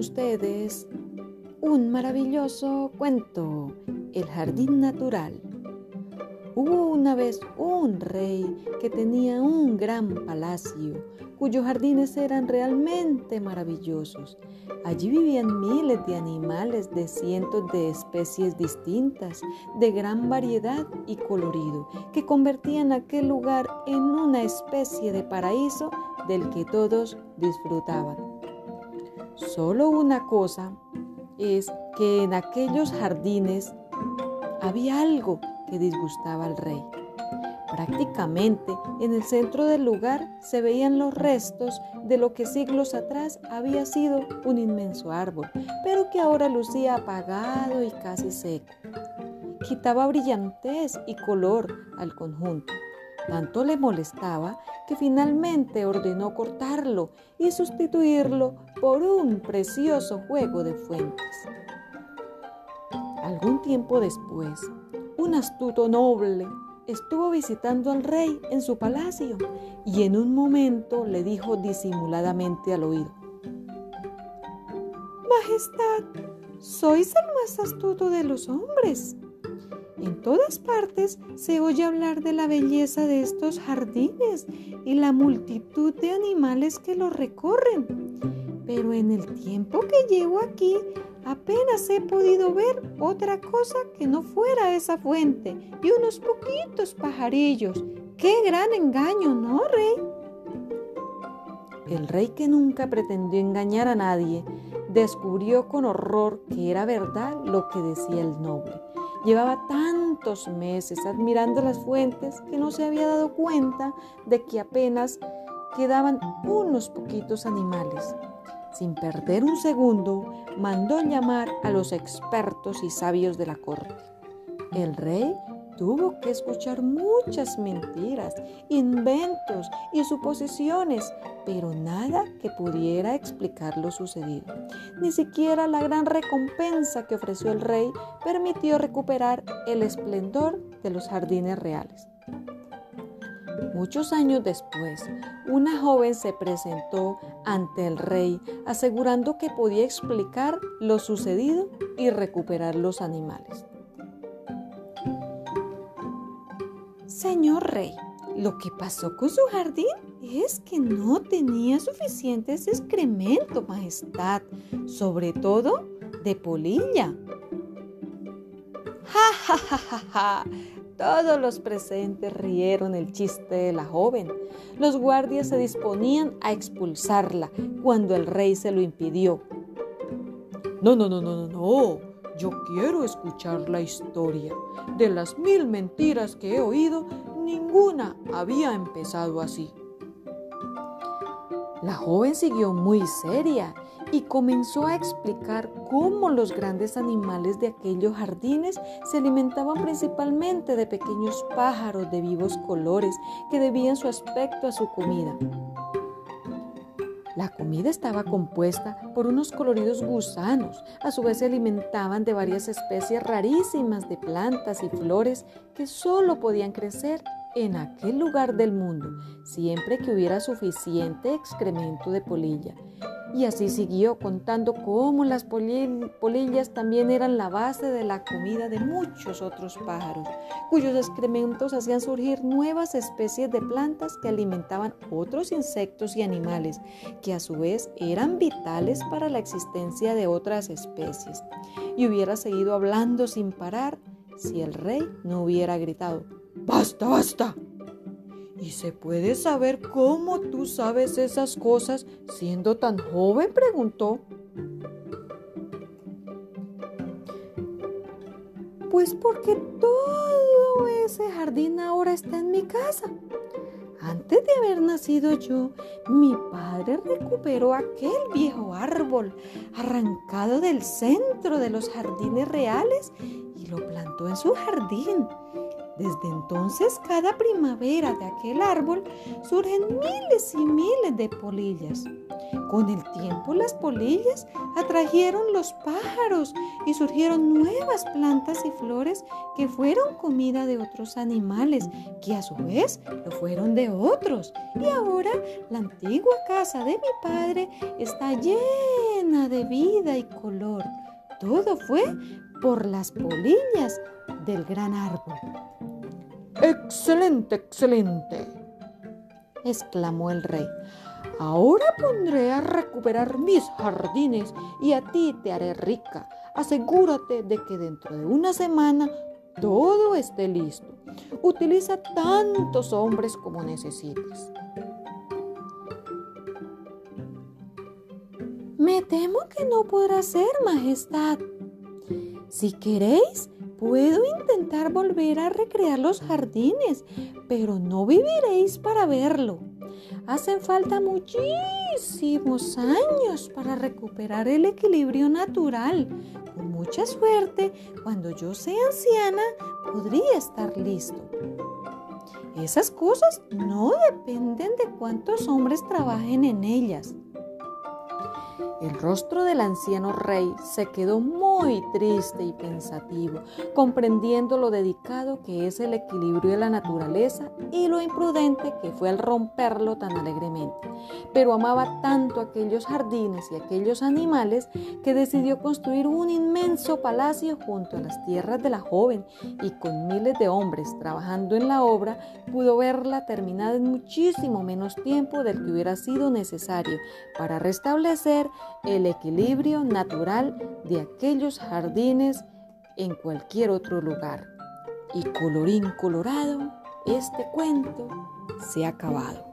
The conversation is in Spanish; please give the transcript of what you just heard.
ustedes un maravilloso cuento, El Jardín Natural. Hubo una vez un rey que tenía un gran palacio, cuyos jardines eran realmente maravillosos. Allí vivían miles de animales de cientos de especies distintas, de gran variedad y colorido, que convertían aquel lugar en una especie de paraíso del que todos disfrutaban. Solo una cosa es que en aquellos jardines había algo que disgustaba al rey. Prácticamente en el centro del lugar se veían los restos de lo que siglos atrás había sido un inmenso árbol, pero que ahora lucía apagado y casi seco. Quitaba brillantez y color al conjunto. Tanto le molestaba que finalmente ordenó cortarlo y sustituirlo por un precioso juego de fuentes. Algún tiempo después, un astuto noble estuvo visitando al rey en su palacio y en un momento le dijo disimuladamente al oído, Majestad, sois el más astuto de los hombres. En todas partes se oye hablar de la belleza de estos jardines y la multitud de animales que los recorren. Pero en el tiempo que llevo aquí apenas he podido ver otra cosa que no fuera esa fuente y unos poquitos pajarillos. ¡Qué gran engaño, ¿no, rey? El rey que nunca pretendió engañar a nadie descubrió con horror que era verdad lo que decía el noble Llevaba tantos meses admirando las fuentes que no se había dado cuenta de que apenas quedaban unos poquitos animales. Sin perder un segundo, mandó llamar a los expertos y sabios de la corte. El rey tuvo que escuchar muchas mentiras, inventos y suposiciones, pero nada que pudiera explicar lo sucedido. Ni siquiera la gran recompensa que ofreció el rey permitió recuperar el esplendor de los jardines reales. Muchos años después, una joven se presentó ante el rey asegurando que podía explicar lo sucedido y recuperar los animales. Señor rey, lo que pasó con su jardín es que no tenía suficientes excremento, majestad, sobre todo de polilla. Ja, ja, ja, ja, ja. Todos los presentes rieron el chiste de la joven. Los guardias se disponían a expulsarla cuando el rey se lo impidió. No, no, no, no, no, no. Yo quiero escuchar la historia. De las mil mentiras que he oído, ninguna había empezado así. La joven siguió muy seria y comenzó a explicar cómo los grandes animales de aquellos jardines se alimentaban principalmente de pequeños pájaros de vivos colores que debían su aspecto a su comida. La comida estaba compuesta por unos coloridos gusanos. A su vez se alimentaban de varias especies rarísimas de plantas y flores que solo podían crecer en aquel lugar del mundo, siempre que hubiera suficiente excremento de polilla. Y así siguió contando cómo las polillas también eran la base de la comida de muchos otros pájaros, cuyos excrementos hacían surgir nuevas especies de plantas que alimentaban otros insectos y animales, que a su vez eran vitales para la existencia de otras especies. Y hubiera seguido hablando sin parar si el rey no hubiera gritado, ¡Basta, basta! ¿Y se puede saber cómo tú sabes esas cosas siendo tan joven? preguntó. Pues porque todo ese jardín ahora está en mi casa. Antes de haber nacido yo, mi padre recuperó aquel viejo árbol arrancado del centro de los jardines reales y lo plantó en su jardín. Desde entonces, cada primavera de aquel árbol surgen miles y miles de polillas. Con el tiempo las polillas atrajeron los pájaros y surgieron nuevas plantas y flores que fueron comida de otros animales, que a su vez lo fueron de otros. Y ahora la antigua casa de mi padre está llena de vida y color. Todo fue por las polillas del gran árbol. Excelente, excelente, exclamó el rey. Ahora pondré a recuperar mis jardines y a ti te haré rica. Asegúrate de que dentro de una semana todo esté listo. Utiliza tantos hombres como necesites. Me temo que no podrá ser, Majestad. Si queréis, puedo intentar volver a recrear los jardines, pero no viviréis para verlo. Hacen falta muchísimos años para recuperar el equilibrio natural. Con mucha suerte, cuando yo sea anciana, podría estar listo. Esas cosas no dependen de cuántos hombres trabajen en ellas. El rostro del anciano rey se quedó muy triste y pensativo, comprendiendo lo dedicado que es el equilibrio de la naturaleza y lo imprudente que fue al romperlo tan alegremente. Pero amaba tanto aquellos jardines y aquellos animales que decidió construir un inmenso palacio junto a las tierras de la joven y con miles de hombres trabajando en la obra pudo verla terminada en muchísimo menos tiempo del que hubiera sido necesario para restablecer el equilibrio natural de aquellos jardines en cualquier otro lugar. Y colorín colorado, este cuento se ha acabado.